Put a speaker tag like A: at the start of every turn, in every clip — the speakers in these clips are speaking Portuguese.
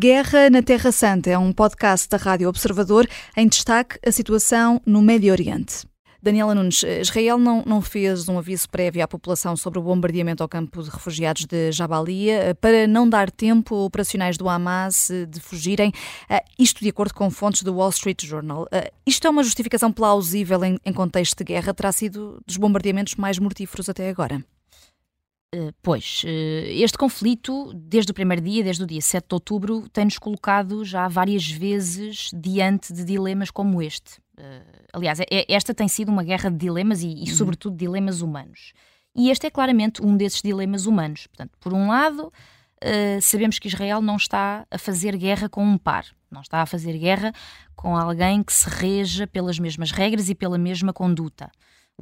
A: Guerra na Terra Santa é um podcast da Rádio Observador em destaque a situação no Médio Oriente. Daniela Nunes, Israel não, não fez um aviso prévio à população sobre o bombardeamento ao campo de refugiados de Jabalia eh, para não dar tempo a operacionais do Hamas eh, de fugirem, eh, isto de acordo com fontes do Wall Street Journal. Isto é uma justificação plausível em, em contexto de guerra? Terá sido dos bombardeamentos mais mortíferos até agora?
B: Pois, este conflito, desde o primeiro dia, desde o dia 7 de outubro, tem-nos colocado já várias vezes diante de dilemas como este. Uh, aliás, é, é, esta tem sido uma guerra de dilemas e, e uhum. sobretudo, dilemas humanos. E este é claramente um desses dilemas humanos. Portanto, por um lado, sabemos que Israel não está a fazer guerra com um par, não está a fazer guerra com alguém que se reja pelas mesmas regras e pela mesma conduta.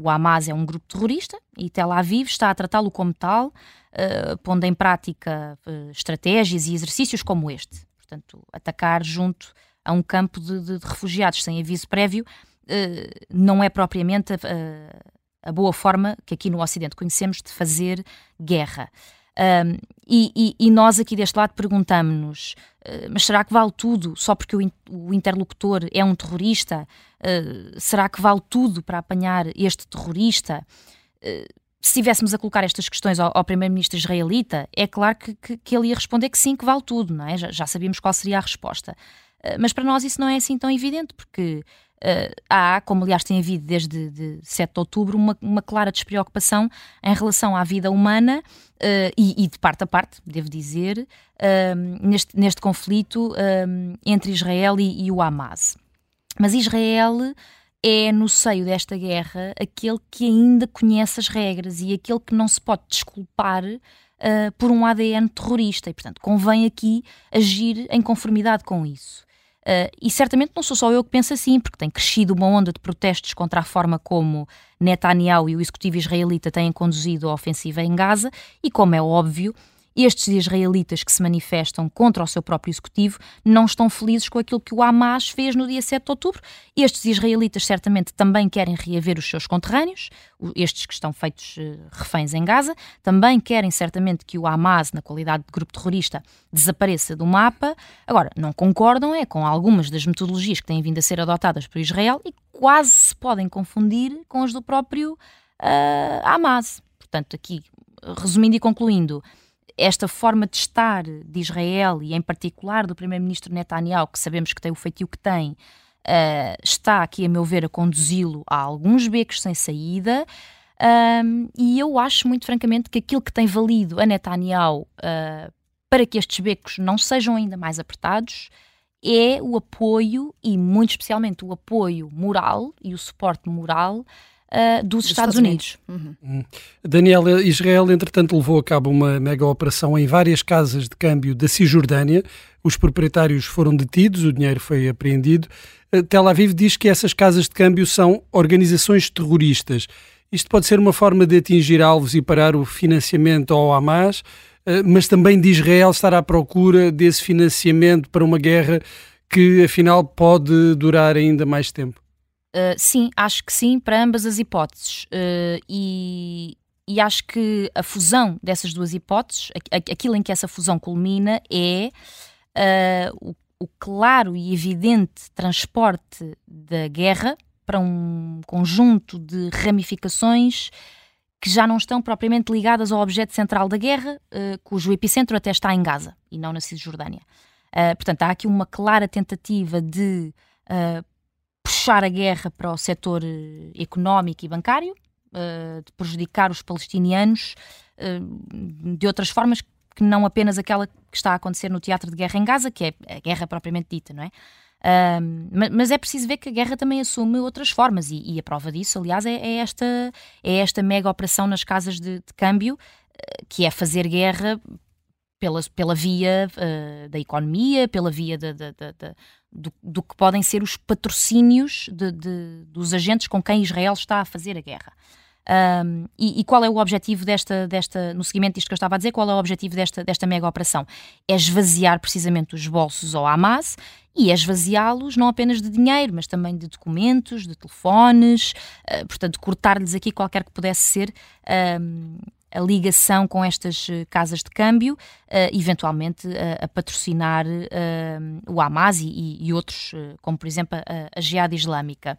B: O Hamas é um grupo terrorista e Tel Aviv está a tratá-lo como tal, uh, pondo em prática uh, estratégias e exercícios como este. Portanto, atacar junto a um campo de, de, refugiados sem aviso prévio, uh, não é propriamente a, a, boa forma que aqui no Ocidente conhecemos de fazer guerra. Um, e, e, e, nós aqui deste lado perguntamos-nos: uh, mas será que vale tudo só porque o, in, o interlocutor é um terrorista? Uh, será que vale tudo para apanhar este terrorista? Uh, se estivéssemos a colocar estas questões ao, ao primeiro-ministro israelita, é claro que, que, que, ele ia responder que sim, que vale tudo, não é? Já, já sabíamos qual seria a resposta. Mas para nós isso não é assim tão evidente, porque uh, há, como aliás tem havido desde de 7 de outubro, uma, uma clara despreocupação em relação à vida humana uh, e, e, de parte a parte, devo dizer, uh, neste, neste conflito entre Israel e, e o Hamas. Mas Israel é, no seio desta guerra, aquele que ainda conhece as regras e aquele que não se pode desculpar uh, por um ADN terrorista. E, portanto, convém aqui agir em conformidade com isso. Uh, e certamente não sou só eu que penso assim, porque tem crescido uma onda de protestos contra a forma como Netanyahu e o executivo israelita têm conduzido a ofensiva em Gaza, e como é óbvio, estes israelitas que se manifestam contra o seu próprio executivo não estão felizes com aquilo que o Hamas fez no dia 7 de outubro. Estes israelitas certamente também querem reaver os seus conterrâneos, estes que estão feitos uh, reféns em Gaza, também querem certamente que o Hamas, na qualidade de grupo terrorista, desapareça do mapa. Agora, não concordam é com algumas das metodologias que têm vindo a ser adotadas por Israel e quase se podem confundir com as do próprio uh, Hamas. Portanto, aqui, resumindo e concluindo, esta forma de estar de Israel e, em particular, do primeiro-ministro Netanyahu, que sabemos que tem o feitio que tem, uh, está aqui, a meu ver, a conduzi-lo a alguns becos sem saída. Um, e eu acho, muito francamente, que aquilo que tem valido a Netanyahu uh, para que estes becos não sejam ainda mais apertados é o apoio, e muito especialmente o apoio moral e o suporte moral uh, dos, dos, Estados, Estados Unidos. Unidos.
C: Uhum. Daniela, Israel, entretanto, levou a cabo uma mega operação em várias casas de câmbio da Cisjordânia. Os proprietários foram detidos, o dinheiro foi apreendido. Uh, Tel Aviv diz que essas casas de câmbio são organizações terroristas. Isto pode ser uma forma de atingir alvos e parar o financiamento ao Hamas, mas também de Israel estar à procura desse financiamento para uma guerra que, afinal, pode durar ainda mais tempo.
B: Uh, sim, acho que sim, para ambas as hipóteses. Uh, e, e, acho que a fusão dessas duas hipóteses, aquilo em que essa fusão culmina, é uh, o, o, claro e evidente transporte da guerra para um conjunto de ramificações que já não estão propriamente ligadas ao objeto central da guerra, cujo epicentro até está em Gaza e não na Cisjordânia. portanto, há aqui uma clara tentativa de puxar a guerra para o setor eh, económico e bancário, uh, de prejudicar os palestinianos uh, de outras formas que não apenas aquela que está a acontecer no teatro de guerra em Gaza, que é a guerra propriamente dita, não é? Uh, mas é preciso ver que a guerra também assume outras formas e, e a prova disso, aliás, é, é, esta, é esta mega operação nas casas de, de câmbio, que é fazer guerra pela, pela via uh, da economia, pela via de, de, de, do, do, que podem ser os patrocínios dos agentes com quem Israel está a fazer a guerra. Um, e, e, qual é o objetivo desta, desta, no seguimento disto que eu estava a dizer, qual é o objetivo desta, desta mega operação? É esvaziar precisamente os bolsos ao Hamas e é esvaziá-los não apenas de dinheiro, mas também de documentos, de telefones, uh, portanto, cortar-lhes aqui qualquer que pudesse ser a ligação com estas casas de câmbio, eventualmente a patrocinar o Hamas e, e outros, como por exemplo a, a Jihad Islâmica.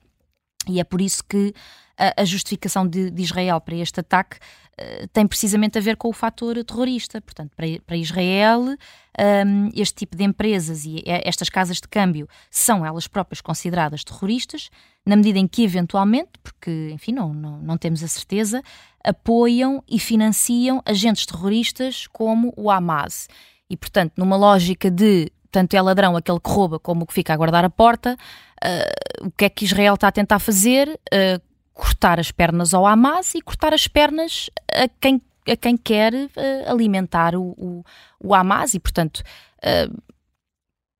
B: E é por isso que a, a justificação de, de, Israel para este ataque uh, tem precisamente a ver com o fator terrorista. Portanto, para, para Israel, um, este tipo de empresas e estas casas de câmbio são elas próprias consideradas terroristas, na medida em que, eventualmente, porque, enfim, não, não, não temos a certeza, apoiam e financiam agentes terroristas como o Hamas. E, portanto, numa lógica de tanto é ladrão aquele que rouba como o que fica a guardar a porta, uh, o que é que Israel está a tentar fazer? Uh, cortar as pernas ao Hamas e cortar as pernas a quem, a quem quer uh, alimentar o, o, o, Hamas e, portanto,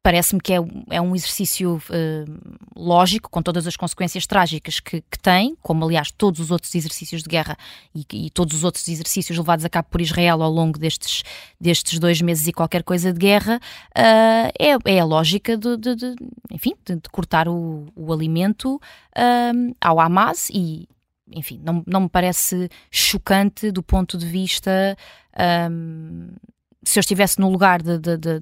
B: parece-me que é, é, um exercício uh, lógico, com todas as consequências trágicas que, que, tem, como aliás todos os outros exercícios de guerra e, e, todos os outros exercícios levados a cabo por Israel ao longo destes, destes dois meses e qualquer coisa de guerra, uh, é, é, a lógica de, de, de enfim, de, de, cortar o, o alimento uh, ao Hamas e, enfim, não, não me parece chocante do ponto de vista. Um, se eu estivesse no lugar de, de, de,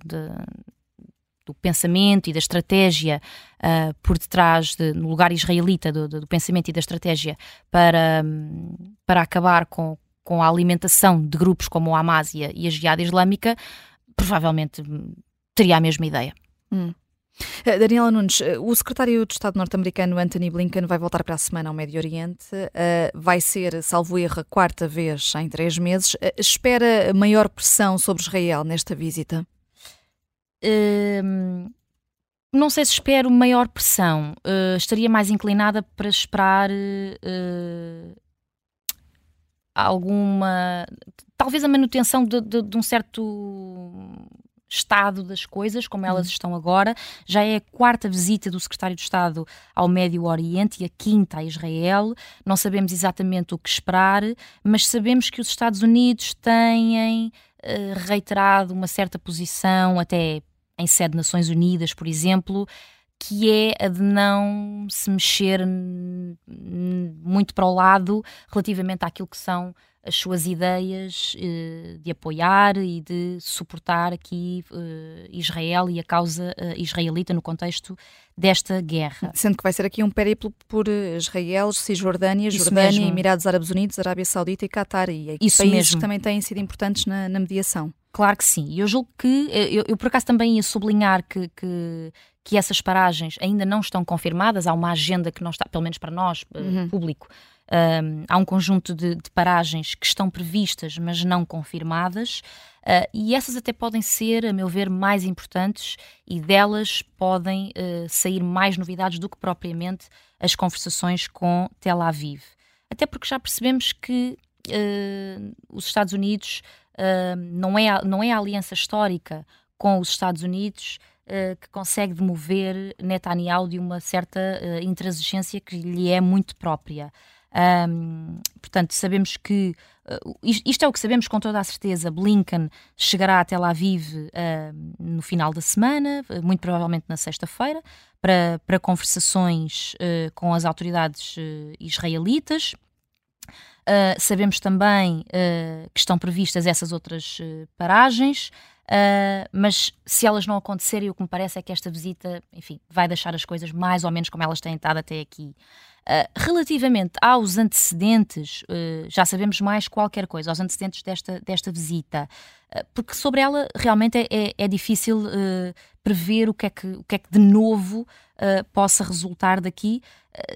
B: do pensamento e da estratégia uh, por detrás, de, no lugar israelita do, do, pensamento e da estratégia para, um, para acabar com, com a alimentação de grupos como o Hamas e a, e a Jihad Islâmica, provavelmente hum, teria a mesma ideia.
A: Hum. Uh, Daniela Nunes, uh, o secretário de Estado norte-americano Anthony Blinken vai voltar para a semana ao Médio Oriente. Uh, vai ser, salvo erro, a quarta vez em três meses. Espera maior pressão sobre Israel nesta visita?
B: Uh, não sei se espero maior pressão. Uh, estaria mais inclinada para esperar uh, alguma. Talvez a manutenção de, de, de, um certo estado das coisas, como elas uhum. estão agora. Já é a quarta visita do secretário de Estado ao Médio Oriente e a quinta a Israel. Não sabemos exatamente o que esperar, mas sabemos que os Estados Unidos têm eh, reiterado uma certa posição, até em sede de Nações Unidas, por exemplo, que é a de não se mexer muito para o lado relativamente àquilo que são as suas ideias eh, de apoiar e de suportar aqui eh, Israel e a causa israelita no contexto desta guerra.
A: Sendo que vai ser aqui um périplo por Israel, Cisjordânia, Jordânia, Emirados Árabes Unidos, Arábia Saudita e Qatar, e Isso países mesmo. que também têm sido importantes na, na mediação.
B: Claro que sim. E eu julgo que, eh, eu, eu, por acaso também ia sublinhar que, que, que, essas paragens ainda não estão confirmadas, há uma agenda que não está, pelo menos para nós, eh, uhum. público, um, há um conjunto de, de, paragens que estão previstas, mas não confirmadas, uh, e essas até podem ser, a meu ver, mais importantes e delas podem uh, sair mais novidades do que propriamente as conversações com Tel Aviv. Até porque já percebemos que uh, os Estados Unidos uh, não, é não é a aliança histórica com os Estados Unidos uh, que consegue demover Netanyahu de uma certa intransigência que lhe é muito própria. Um, portanto, sabemos que uh, isto é o que sabemos com toda a certeza. Blinken chegará a Tel Aviv uh, no final da semana, muito provavelmente na sexta-feira, para, para conversações uh, com as autoridades israelitas. Uh, sabemos também uh, que estão previstas essas outras uh, paragens, mas se elas não acontecerem, o que me parece é que esta visita, enfim, vai deixar as coisas mais ou menos como elas têm estado até aqui. Relativamente aos antecedentes, já sabemos mais qualquer coisa, aos antecedentes desta, desta visita, porque sobre ela realmente é, é, é difícil prever o que, é que, o que é que de novo possa resultar daqui,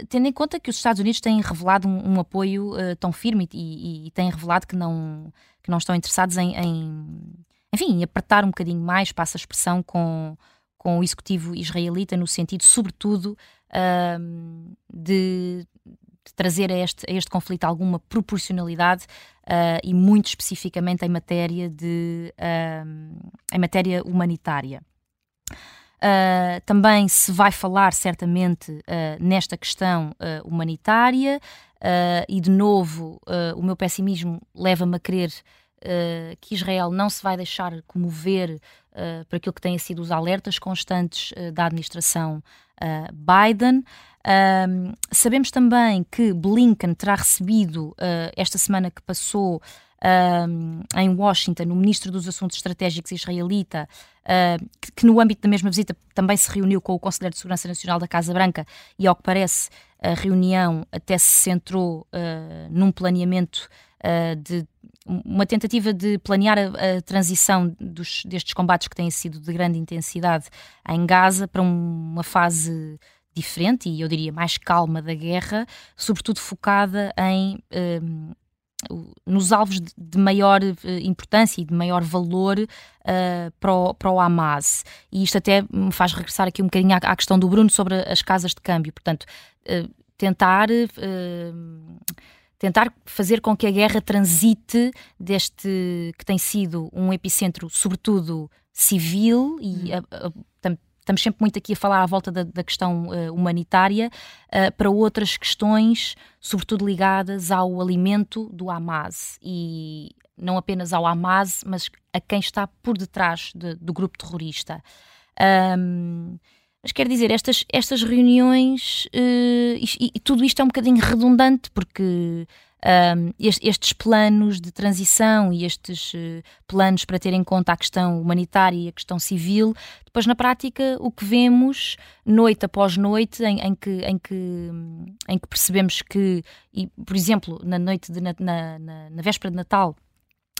B: tendo em conta que os Estados Unidos têm revelado um, um apoio tão firme e, e, e, têm revelado que não, que não estão interessados em, em, enfim, apertar um bocadinho mais, passa a expressão, com, com o executivo israelita, no sentido, sobretudo, uh, de, de, trazer a este, a este conflito alguma proporcionalidade uh, e muito especificamente em matéria de em matéria humanitária. Uh, também se vai falar certamente uh, nesta questão uh, humanitária e de novo o meu pessimismo leva-me a crer que Israel não se vai deixar comover por aquilo que têm sido os alertas constantes da administração Biden. sabemos também que Blinken terá recebido esta semana que passou uh, em Washington, o ministro dos Assuntos Estratégicos israelita, uh, que, que, no âmbito da mesma visita também se reuniu com o Conselheiro de Segurança Nacional da Casa Branca e, ao que parece, a reunião até se centrou uh, num planeamento de uma tentativa de planear a, a transição dos, destes combates que têm sido de grande intensidade em Gaza para um, uma fase diferente e eu diria mais calma da guerra, sobretudo focada em um, nos alvos de maior uh, importância e de maior valor uh, para, o, para o Hamas. E isto até me faz regressar aqui um bocadinho à, à questão do Bruno sobre as casas de câmbio. Portanto, uh, tentar tentar fazer com que a guerra transite deste que tem sido um epicentro, sobretudo civil, e hum. a, a, estamos sempre muito aqui a falar à volta da, da questão uh, humanitária, uh, para outras questões, sobretudo ligadas ao alimento do Hamas. E não apenas ao Hamas, mas a quem está por detrás de, do grupo terrorista. Um, mas quer dizer, estas, estas reuniões uh, e, e, tudo isto é um bocadinho redundante, porque um, estes planos de transição e estes uh, planos para ter em conta a questão humanitária e a questão civil, depois na prática o que vemos noite após noite em, em que, em, que, em que percebemos que, e, por exemplo, na noite de, na, na, na véspera de Natal,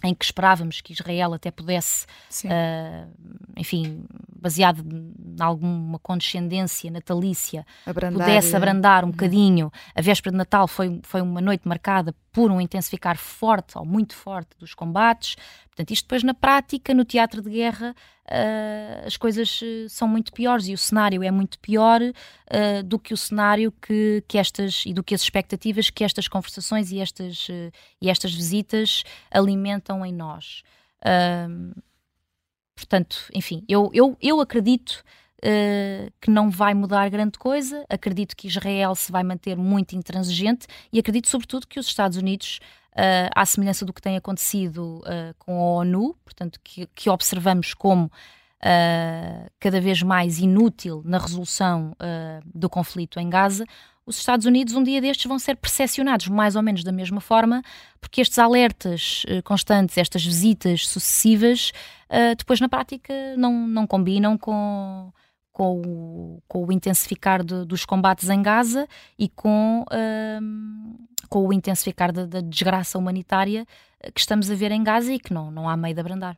B: em que esperávamos que Israel até pudesse, uh, enfim, baseado em alguma condescendência natalícia, abrandar, pudesse abrandar um uhum. bocadinho. A véspera de Natal foi, foi uma noite marcada por um intensificar forte ou muito forte dos combates. Portanto, isto depois na prática, no teatro de guerra, uh, as coisas eh, são muito piores e o cenário é muito pior uh, do que o cenário que, que estas e do que as expectativas que estas conversações e estas, uh, e estas visitas alimentam em nós. Portanto, enfim, eu, eu, eu acredito Uh, que não vai mudar grande coisa. Acredito que Israel se vai manter muito intransigente e acredito, sobretudo, que os Estados Unidos, uh, à semelhança do que tem acontecido uh, com a ONU, portanto, que, que observamos como cada vez mais inútil na resolução do conflito em Gaza, os Estados Unidos um dia destes vão ser percepcionados mais ou menos da mesma forma, porque estes alertas constantes, estas visitas sucessivas, depois na prática não, não combinam com com o, com o intensificar de, dos combates em Gaza e com, um, com o intensificar da, da, desgraça humanitária que estamos a ver em Gaza e que não, não há meio de abrandar.